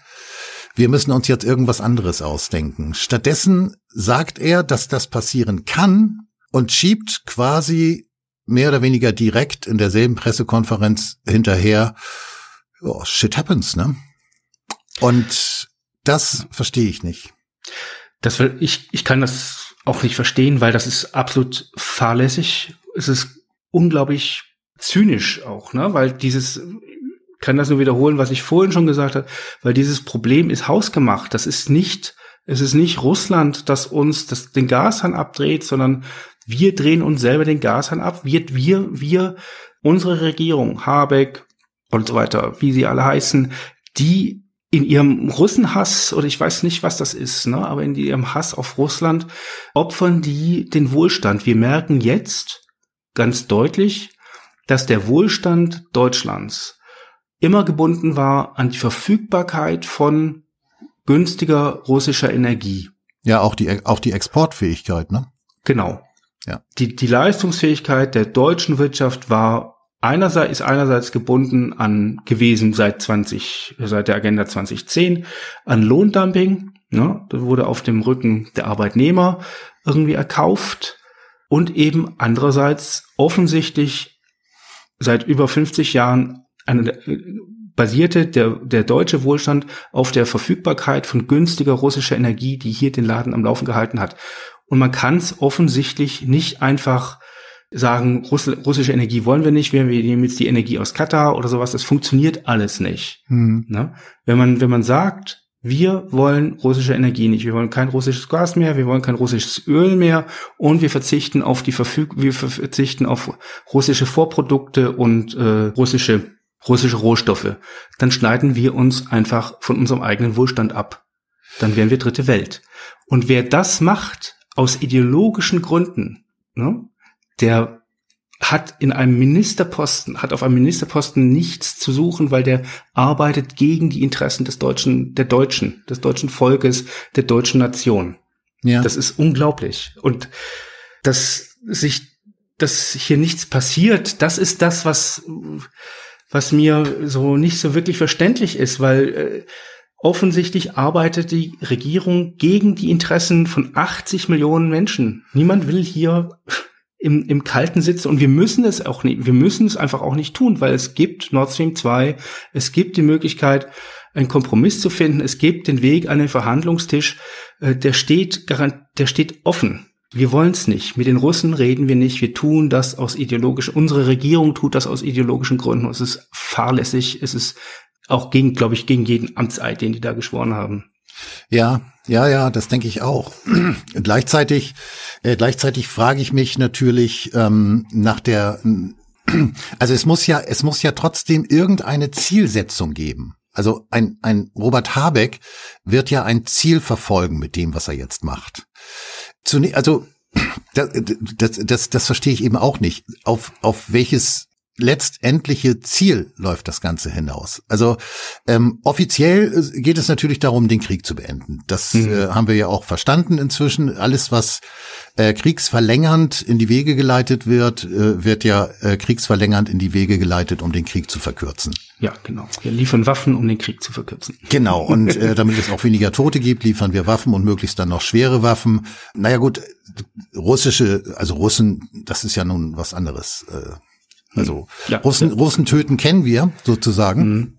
Wir müssen uns jetzt irgendwas anderes ausdenken. Stattdessen sagt er, dass das passieren kann und schiebt quasi mehr oder weniger direkt in derselben Pressekonferenz hinterher, oh, shit happens, ne? Und das verstehe ich nicht. Das will, ich, ich kann das auch nicht verstehen, weil das ist absolut fahrlässig. Es ist unglaublich zynisch auch, ne? Weil dieses, kann das nur wiederholen, was ich vorhin schon gesagt habe, weil dieses Problem ist hausgemacht. Das ist nicht, es ist nicht Russland, das uns das, den Gashahn abdreht, sondern wir drehen uns selber den Gashahn ab. Wir, wir, wir, unsere Regierung, Habeck und so weiter, wie sie alle heißen, die in ihrem Russenhass, oder ich weiß nicht, was das ist, ne, aber in ihrem Hass auf Russland opfern die den Wohlstand. Wir merken jetzt ganz deutlich, dass der Wohlstand Deutschlands immer gebunden war an die Verfügbarkeit von günstiger russischer Energie. Ja, auch die, auch die Exportfähigkeit, ne? Genau. Ja. Die, die Leistungsfähigkeit der deutschen Wirtschaft war einerseits, ist einerseits gebunden an gewesen seit 20, seit der Agenda 2010 an Lohndumping. Ne? Das wurde auf dem Rücken der Arbeitnehmer irgendwie erkauft und eben andererseits offensichtlich seit über 50 Jahren eine, basierte der, der deutsche Wohlstand auf der Verfügbarkeit von günstiger russischer Energie, die hier den Laden am Laufen gehalten hat. Und man kann es offensichtlich nicht einfach sagen, Russ russische Energie wollen wir nicht, wir nehmen jetzt die Energie aus Katar oder sowas. Das funktioniert alles nicht. Hm. Ne? Wenn man, wenn man sagt, wir wollen russische Energie nicht, wir wollen kein russisches Gas mehr, wir wollen kein russisches Öl mehr und wir verzichten auf die Verfüg wir verzichten auf russische Vorprodukte und äh, russische russische Rohstoffe, dann schneiden wir uns einfach von unserem eigenen Wohlstand ab. Dann wären wir dritte Welt. Und wer das macht, aus ideologischen Gründen, ne, der hat in einem Ministerposten, hat auf einem Ministerposten nichts zu suchen, weil der arbeitet gegen die Interessen des deutschen, der Deutschen, des deutschen Volkes, der deutschen Nation. Ja. Das ist unglaublich. Und dass sich, dass hier nichts passiert, das ist das, was, was mir so nicht so wirklich verständlich ist, weil äh, Offensichtlich arbeitet die Regierung gegen die Interessen von 80 Millionen Menschen. Niemand will hier im, im Kalten sitzen und wir müssen es auch nicht, wir müssen es einfach auch nicht tun, weil es gibt Nord Stream 2, es gibt die Möglichkeit, einen Kompromiss zu finden, es gibt den Weg an den Verhandlungstisch, äh, der steht der steht offen. Wir wollen es nicht. Mit den Russen reden wir nicht. Wir tun das aus ideologischen, unsere Regierung tut das aus ideologischen Gründen. Es ist fahrlässig. Es ist auch gegen, glaube ich, gegen jeden Amtseid, den die da geschworen haben. Ja, ja, ja, das denke ich auch. gleichzeitig, äh, gleichzeitig frage ich mich natürlich ähm, nach der, also es muss ja, es muss ja trotzdem irgendeine Zielsetzung geben. Also ein, ein Robert Habeck wird ja ein Ziel verfolgen mit dem, was er jetzt macht. Zunächst, also das, das, das, das verstehe ich eben auch nicht. Auf, auf welches letztendliche Ziel läuft das Ganze hinaus. Also ähm, offiziell äh, geht es natürlich darum, den Krieg zu beenden. Das mhm. äh, haben wir ja auch verstanden inzwischen. Alles, was äh, kriegsverlängernd in die Wege geleitet wird, äh, wird ja äh, kriegsverlängernd in die Wege geleitet, um den Krieg zu verkürzen. Ja, genau. Wir liefern Waffen, um den Krieg zu verkürzen. Genau. Und äh, damit es auch weniger Tote gibt, liefern wir Waffen und möglichst dann noch schwere Waffen. Naja gut, russische, also Russen, das ist ja nun was anderes. Äh, also ja, Russen, ja. Russen töten kennen wir sozusagen. Mhm.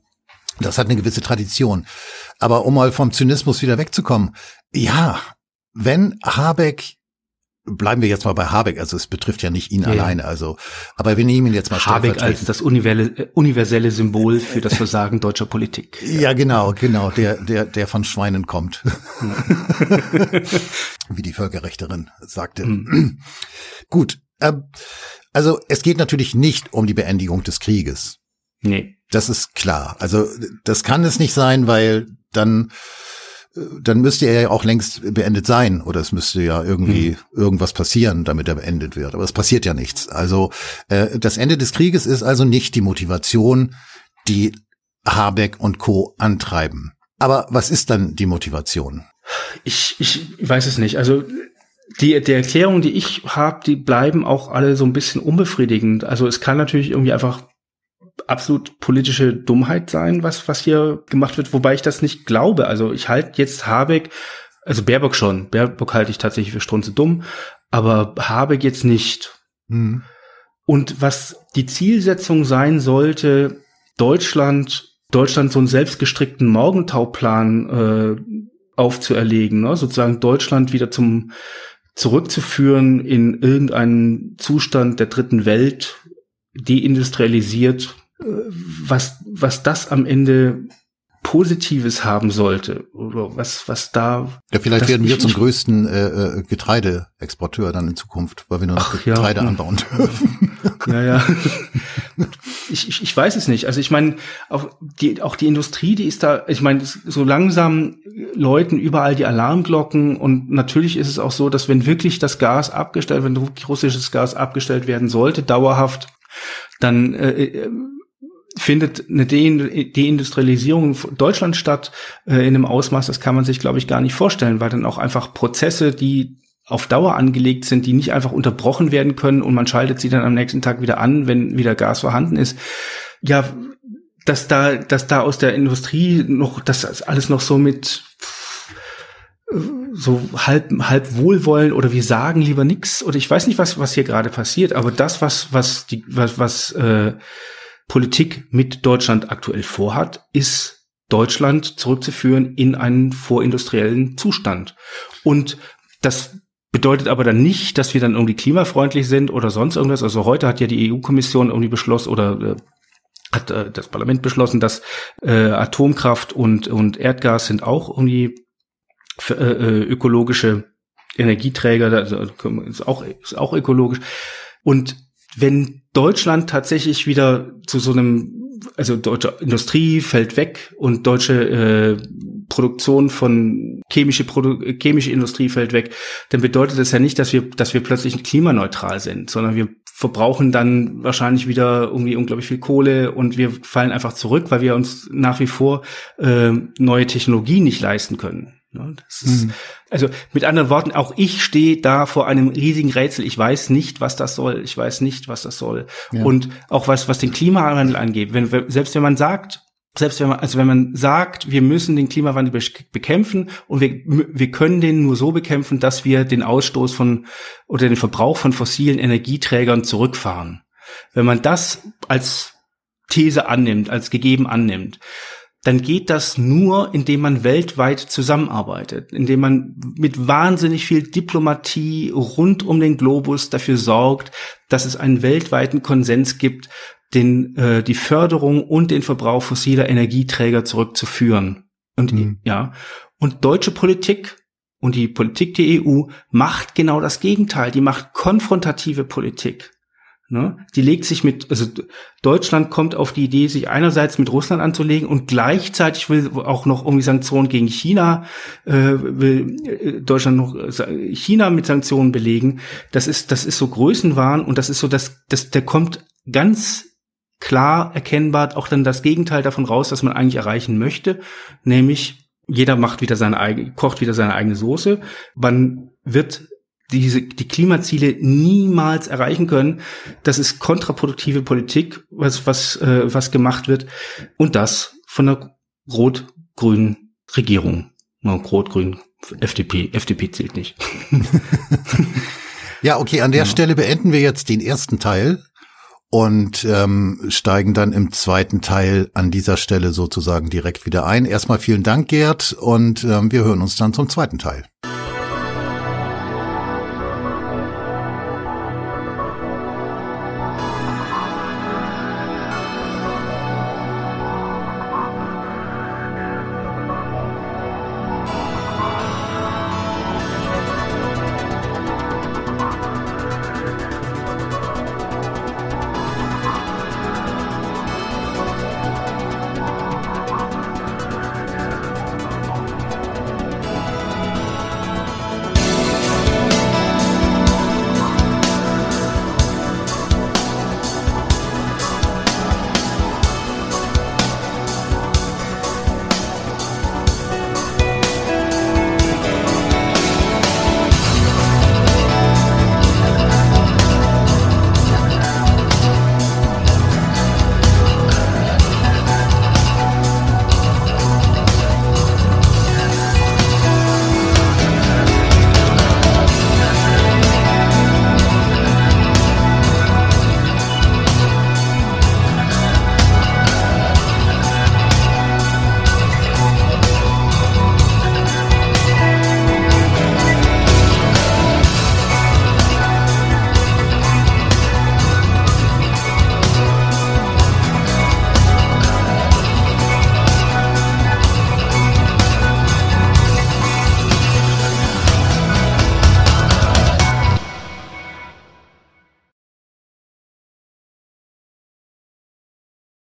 Das hat eine gewisse Tradition. Aber um mal vom Zynismus wieder wegzukommen, ja, wenn Habeck bleiben wir jetzt mal bei Habeck, also es betrifft ja nicht ihn ja, alleine, also, aber wir nehmen ihn jetzt mal Habeck als das universelle Symbol für das Versagen deutscher Politik. Ja, genau, genau, der, der, der von Schweinen kommt. Wie die Völkerrechterin sagte. Mhm. Gut, äh, also es geht natürlich nicht um die Beendigung des Krieges. Nee. Das ist klar. Also das kann es nicht sein, weil dann dann müsste er ja auch längst beendet sein oder es müsste ja irgendwie mhm. irgendwas passieren, damit er beendet wird. Aber es passiert ja nichts. Also äh, das Ende des Krieges ist also nicht die Motivation, die Habeck und Co. antreiben. Aber was ist dann die Motivation? Ich, ich weiß es nicht. Also die, die Erklärungen, die ich habe, die bleiben auch alle so ein bisschen unbefriedigend. Also es kann natürlich irgendwie einfach absolut politische Dummheit sein, was, was hier gemacht wird, wobei ich das nicht glaube. Also ich halte jetzt Habeck, also Baerbock schon, Baerbock halte ich tatsächlich für strunze dumm, aber Habeck jetzt nicht. Mhm. Und was die Zielsetzung sein sollte, Deutschland, Deutschland so einen selbstgestrickten Morgentauplan äh, aufzuerlegen, ne? sozusagen Deutschland wieder zum zurückzuführen in irgendeinen Zustand der dritten Welt, deindustrialisiert, äh, was, was das am Ende Positives haben sollte oder was was da ja vielleicht werden wir zum größten äh, äh, Getreideexporteur dann in Zukunft weil wir nur noch Ach, Getreide ja. anbauen dürfen ja ja. Ich, ich, ich weiß es nicht. Also ich meine auch die auch die Industrie die ist da ich meine so langsam läuten überall die Alarmglocken und natürlich ist es auch so dass wenn wirklich das Gas abgestellt wenn russisches Gas abgestellt werden sollte dauerhaft dann äh, äh findet eine Deindustrialisierung Deutschland statt äh, in einem Ausmaß, das kann man sich, glaube ich, gar nicht vorstellen, weil dann auch einfach Prozesse, die auf Dauer angelegt sind, die nicht einfach unterbrochen werden können und man schaltet sie dann am nächsten Tag wieder an, wenn wieder Gas vorhanden ist. Ja, dass da, dass da aus der Industrie noch, das alles noch so mit so halb halb Wohlwollen oder wir sagen lieber nix oder ich weiß nicht was was hier gerade passiert, aber das was was die was was äh, Politik mit Deutschland aktuell vorhat, ist Deutschland zurückzuführen in einen vorindustriellen Zustand. Und das bedeutet aber dann nicht, dass wir dann irgendwie klimafreundlich sind oder sonst irgendwas. Also heute hat ja die EU-Kommission irgendwie beschlossen oder äh, hat äh, das Parlament beschlossen, dass äh, Atomkraft und, und Erdgas sind auch irgendwie für, äh, äh ökologische Energieträger, also ist auch, ist auch ökologisch. Und wenn Deutschland tatsächlich wieder zu so einem, also deutsche Industrie fällt weg und deutsche äh, Produktion von chemische Produ chemische Industrie fällt weg, dann bedeutet das ja nicht, dass wir, dass wir plötzlich klimaneutral sind, sondern wir verbrauchen dann wahrscheinlich wieder irgendwie unglaublich viel Kohle und wir fallen einfach zurück, weil wir uns nach wie vor äh, neue Technologien nicht leisten können. Ne? Das ist, mhm. Also mit anderen Worten, auch ich stehe da vor einem riesigen Rätsel. Ich weiß nicht, was das soll. Ich weiß nicht, was das soll. Ja. Und auch was, was den Klimawandel angeht. Wenn, selbst wenn man sagt, selbst wenn man, also wenn man sagt, wir müssen den Klimawandel bekämpfen und wir, wir können den nur so bekämpfen, dass wir den Ausstoß von oder den Verbrauch von fossilen Energieträgern zurückfahren. Wenn man das als These annimmt, als gegeben annimmt, dann geht das nur, indem man weltweit zusammenarbeitet, indem man mit wahnsinnig viel Diplomatie rund um den Globus dafür sorgt, dass es einen weltweiten Konsens gibt, den, äh, die Förderung und den Verbrauch fossiler Energieträger zurückzuführen. Und mhm. ja, und deutsche Politik und die Politik der EU macht genau das Gegenteil. Die macht konfrontative Politik. Ne? Die legt sich mit, also Deutschland kommt auf die Idee, sich einerseits mit Russland anzulegen und gleichzeitig will auch noch irgendwie Sanktionen gegen China, äh, will äh, Deutschland noch äh, China mit Sanktionen belegen. Das ist, das ist so Größenwahn und das ist so, dass, dass der kommt ganz klar erkennbar auch dann das Gegenteil davon raus, was man eigentlich erreichen möchte, nämlich jeder macht wieder seine eigene, kocht wieder seine eigene Soße. Man wird diese, die Klimaziele niemals erreichen können. Das ist kontraproduktive Politik, was, was, äh, was gemacht wird. Und das von der rot-grünen Regierung. Rot-grün, FDP. FDP zählt nicht. ja, okay, an der ja. Stelle beenden wir jetzt den ersten Teil und ähm, steigen dann im zweiten Teil an dieser Stelle sozusagen direkt wieder ein. Erstmal vielen Dank, Gerd, und ähm, wir hören uns dann zum zweiten Teil.